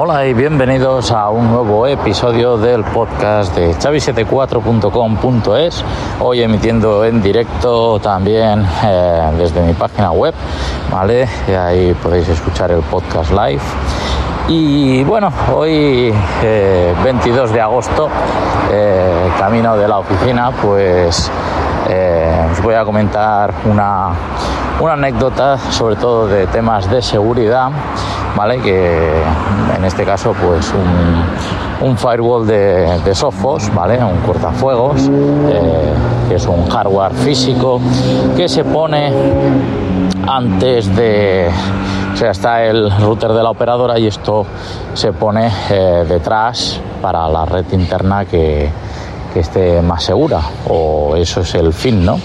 Hola y bienvenidos a un nuevo episodio del podcast de chavi74.com.es. Hoy emitiendo en directo también eh, desde mi página web, ¿vale? Y ahí podéis escuchar el podcast live. Y bueno, hoy 22 eh, de agosto, eh, camino de la oficina, pues os voy a comentar una, una anécdota sobre todo de temas de seguridad ¿vale? Que en este caso, pues un, firewall de, de, Sophos, ¿vale? Un cortafuegos, eh, que es un hardware físico que se pone antes de sea, está el router de la operadora y esto se pone eh, detrás para la red interna que, esté más segura, o eso es el fin, ¿no?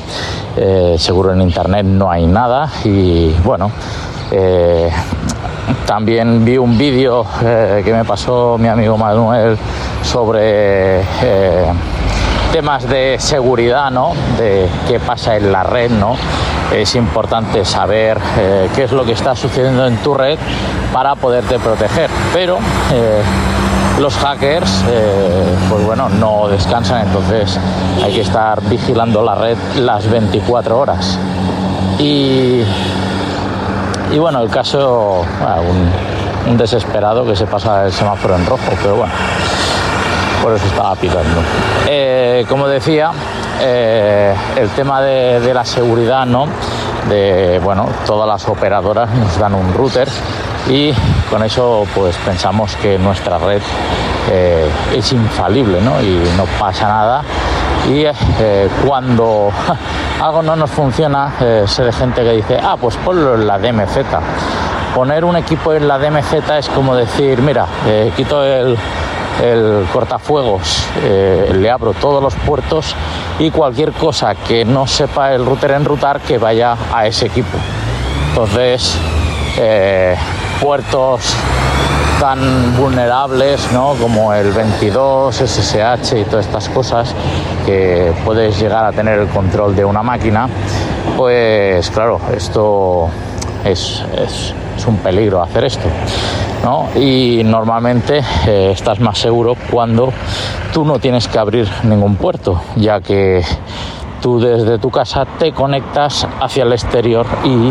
Eh, seguro en internet no hay nada y bueno, también vi un vídeo eh, que me pasó mi amigo Manuel sobre eh, temas de seguridad, ¿no? De qué pasa en la red, ¿no? Es importante saber eh, qué es lo que está sucediendo en tu red para poderte proteger. Pero los hackers, pues bueno, no descansan, entonces hay que estar vigilando la red las 24 horas. Y y bueno, el caso, un, desesperado que se pasa el semáforo en rojo, pero bueno, por eso estaba pitando. Eh, como decía, eh, el tema de, la seguridad, ¿no? De, bueno, todas las operadoras nos dan un router y con eso pues pensamos que nuestra red eh, es infalible, ¿no? Y no pasa nada y cuando algo no nos funciona, sé de gente que dice, ah, pues ponlo en la DMZ. Poner un equipo en la DMZ es como decir, mira, quito el, cortafuegos, le abro todos los puertos y cualquier cosa que no sepa el router enrutar que vaya a ese equipo. Entonces, puertos tan vulnerables ¿no? como el 22, SSH y todas estas cosas que puedes llegar a tener el control de una máquina, pues claro, esto es, es, un peligro hacer esto. Y normalmente eh, estás más seguro cuando tú no tienes que abrir ningún puerto, ya que tú desde tu casa te conectas hacia el exterior y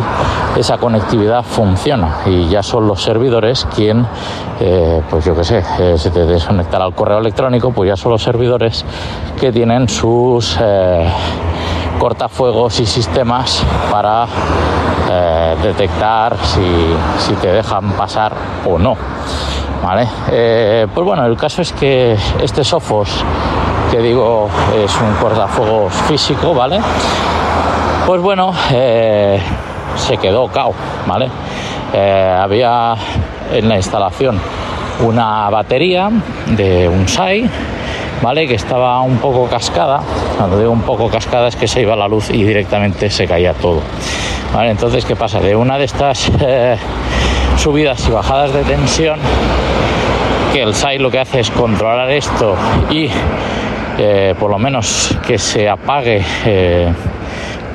esa conectividad funciona. Y ya son los servidores quien, eh, pues yo qué sé, eh, se te desconectará al correo electrónico, pues ya son los servidores que tienen sus eh, cortafuegos y sistemas para detectar si, te dejan pasar o no. ¿Vale? pues bueno, el caso es que este Sophos que digo es un cortafuegos físico, ¿vale? Pues bueno, eh, se quedó cao, ¿vale? Eh, había en la instalación una batería de un SAI, ¿vale? Que estaba un poco cascada. Cuando digo un poco cascada es que se iba la luz y directamente se caía todo. ¿Vale? Entonces, ¿qué pasa? De una de estas eh, subidas y bajadas de tensión, que el SAI lo que hace es controlar esto y eh, por lo menos que se apague eh,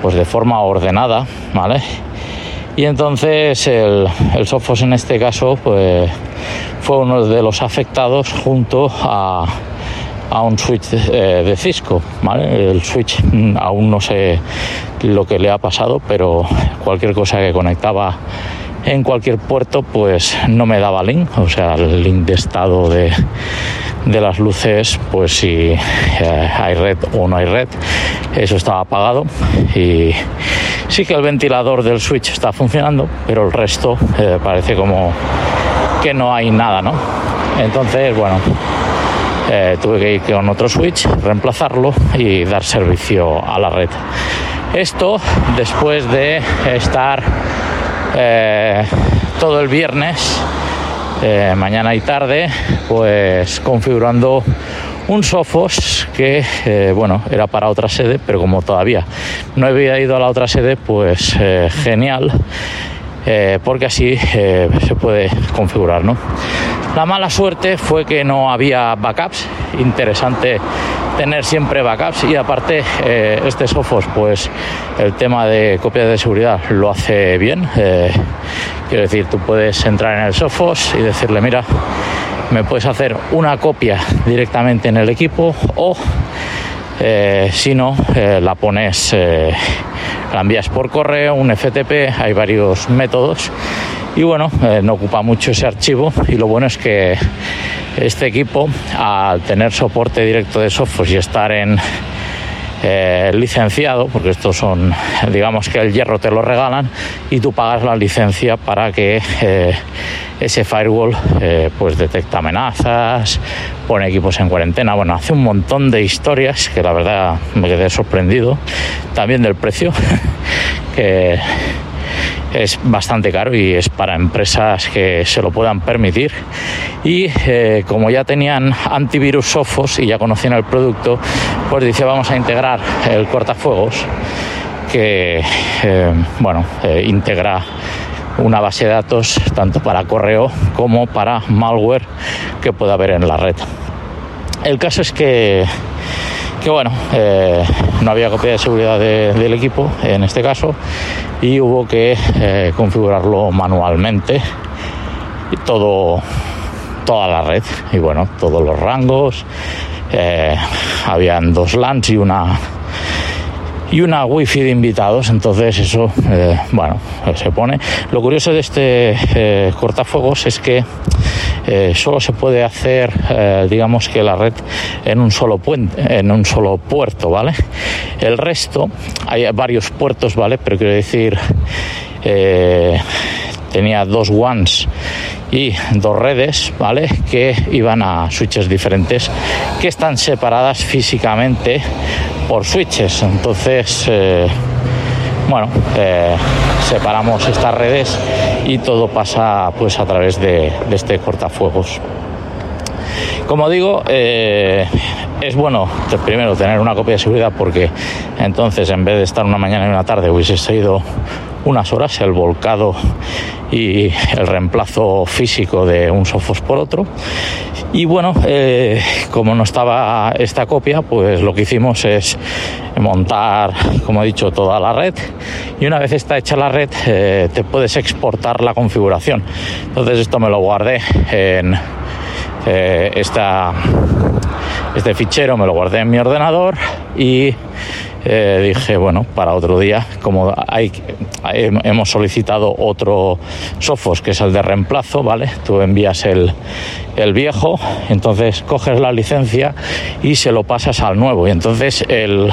pues de forma ordenada, ¿vale? Y entonces el, el en este caso pues, fue uno de los afectados junto a, a un switch eh, de Cisco, ¿vale? El switch mm, aún no sé lo que le ha pasado, pero cualquier cosa que conectaba en cualquier puerto pues no me daba link, o sea, el link de estado de, de las luces, pues si eh, hay red o no hay red, eso estaba apagado y sí que el ventilador del switch está funcionando, pero el resto eh, parece como que no hay nada, ¿no? Entonces, bueno, eh, tuve que ir con otro switch, reemplazarlo y dar servicio a la red. Esto después de estar todo el viernes eh, mañana y tarde, pues configurando un Sophos que, eh, bueno, era para otra sede, pero como todavía no había ido a la otra sede, pues eh, genial, porque así se puede configurar, ¿no? La mala suerte fue que no había backups, interesante tener siempre backups y aparte eh, este Sophos pues el tema de copias de seguridad lo hace bien. Eh, quiero decir tú puedes entrar en el Sophos y decirle mira me puedes hacer una copia directamente en el equipo o eh, si no la pones la envías por correo un FTP hay varios métodos. Y bueno, no ocupa mucho ese archivo. Y lo bueno es que este equipo, al tener soporte directo de software y estar en eh, licenciado, porque estos son, digamos que el hierro te lo regalan y tú pagas la licencia para que eh, ese firewall eh, pues detecta amenazas, pone equipos en cuarentena, bueno, hace un montón de historias que la verdad me quedé sorprendido, también del precio, que es bastante caro y es para empresas que se lo puedan permitir. Y como ya tenían antivirus Sophos y ya conocían el producto, pues dice vamos a integrar el cortafuegos que eh, bueno eh, integra una base de datos tanto para correo como para malware que pueda haber en la red. El caso es que que bueno, eh, no había copia de seguridad del equipo en este caso y hubo que eh, configurarlo manualmente todo toda la red y bueno todos los rangos eh, habían dos LANs y una y una wifi de invitados entonces eso bueno se pone lo curioso de este cortafuegos es que eh, solo se puede hacer, eh, digamos que la red en un solo puente, en un solo puerto, ¿vale? El resto, hay varios puertos, ¿vale? Pero quiero decir, eh, tenía dos ones y dos redes, ¿vale? Que iban a switches diferentes que están separadas físicamente por switches. Entonces, bueno, separamos estas redes y todo pasa pues a través de, este cortafuegos. Como digo, eh, es bueno primero tener una copia de seguridad porque entonces en vez de estar una mañana y una tarde hubiese sido unas horas el volcado y el reemplazo físico de un Sophos por otro. Y bueno, eh, como no estaba esta copia, pues lo que hicimos es montar, como he dicho, toda la red. Y una vez está hecha la red, eh, te puedes exportar la configuración. Entonces esto me lo guardé en eh, esta, este fichero, me lo guardé en mi ordenador y eh, dije, bueno, para otro día, como hay, hemos solicitado otro Sofos, que es el de reemplazo, ¿vale? Tú envías el, el viejo, entonces coges la licencia y se lo pasas al nuevo. Y entonces el,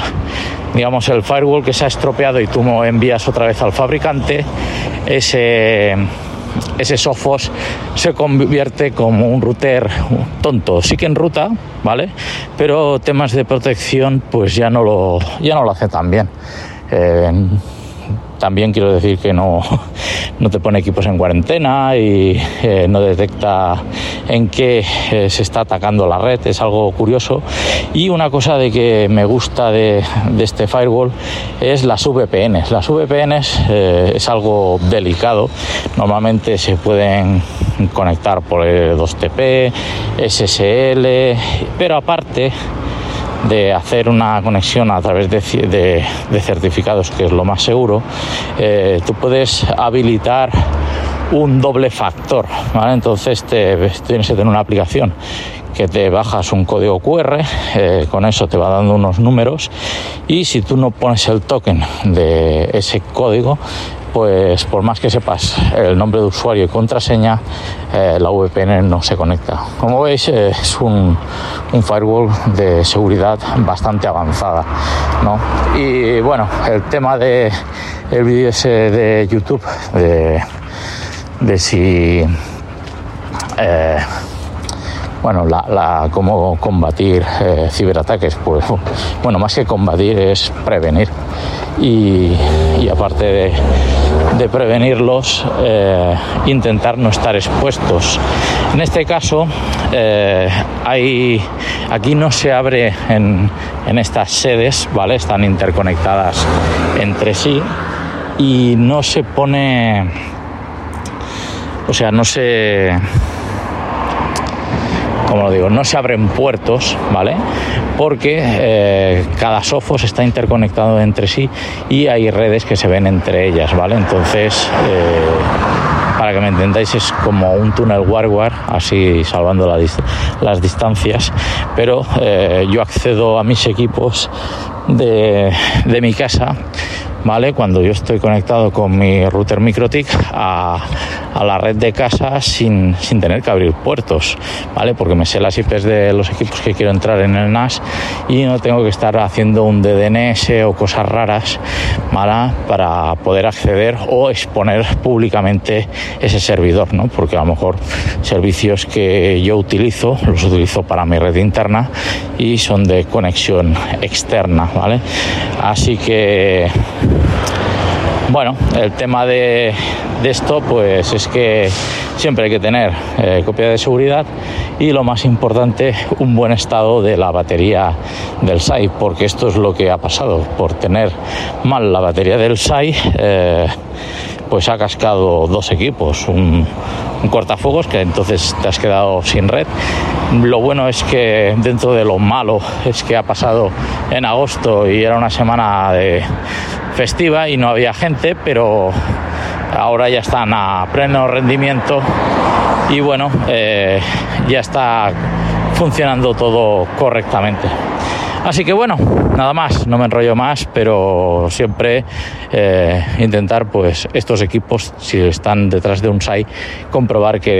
digamos, el firewall que se ha estropeado y tú envías otra vez al fabricante, ese ese Sophos se convierte como un router tonto. Sí que en ruta, ¿vale? Pero temas de protección, pues ya no lo, ya no lo hace tan bien. Eh, también quiero decir que no, no te pone equipos en cuarentena y eh, no detecta en qué eh, se está atacando la red, es algo curioso. Y una cosa de que me gusta de, este firewall es las VPNs. Las VPNs eh, es algo delicado, normalmente se pueden conectar por el 2TP, SSL, pero aparte de hacer una conexión a través de, certificados, que es lo más seguro, eh, tú puedes habilitar un doble factor. Entonces te, tienes que tener una aplicación que te bajas un código QR, eh, con eso te va dando unos números y si tú no pones el token de ese código, pues por más que sepas el nombre de usuario y contraseña, eh, la VPN no se conecta. Como veis, es un, firewall de seguridad bastante avanzada. Y bueno, el tema de el vídeo ese de YouTube, de, si. Eh, bueno, la, cómo combatir eh, ciberataques, pues bueno, más que combatir es prevenir. Y, aparte de, prevenirlos, eh, intentar no estar expuestos. En este caso, hay, aquí no se abre en, en estas sedes, ¿vale? Están interconectadas entre sí y no se pone, o sea, no se como lo digo, no se abren puertos, ¿vale? porque eh, cada Sophos está interconectado entre sí y hay redes que se ven entre ellas, ¿vale? Entonces, eh, para que me entendáis, es como un túnel war así salvando la, las distancias, pero eh, yo accedo a mis equipos de, de mi casa ¿vale? Cuando yo estoy conectado con mi router MikroTik a, a la red de casa sin, sin, tener que abrir puertos, ¿vale? Porque me sé las IPs de los equipos que quiero entrar en el NAS y no tengo que estar haciendo un DDNS o cosas raras, ¿vale? Para poder acceder o exponer públicamente ese servidor, ¿no? Porque a lo mejor servicios que yo utilizo, los utilizo para mi red interna y son de conexión externa, ¿vale? Así que bueno, el tema de, esto pues es que siempre hay que tener eh, copia de seguridad y lo más importante un buen estado de la batería del SAI porque esto es lo que ha pasado por tener mal la batería del SAI eh, pues ha cascado dos equipos un, un cortafuegos que entonces te has quedado sin red lo bueno es que dentro de lo malo es que ha pasado en agosto y era una semana de festiva y no había gente, pero ahora ya están a pleno rendimiento y bueno, eh, ya está funcionando todo correctamente. Así que bueno, nada más, no me enrollo más, pero siempre eh, intentar pues estos equipos, si están detrás de un SAI, comprobar que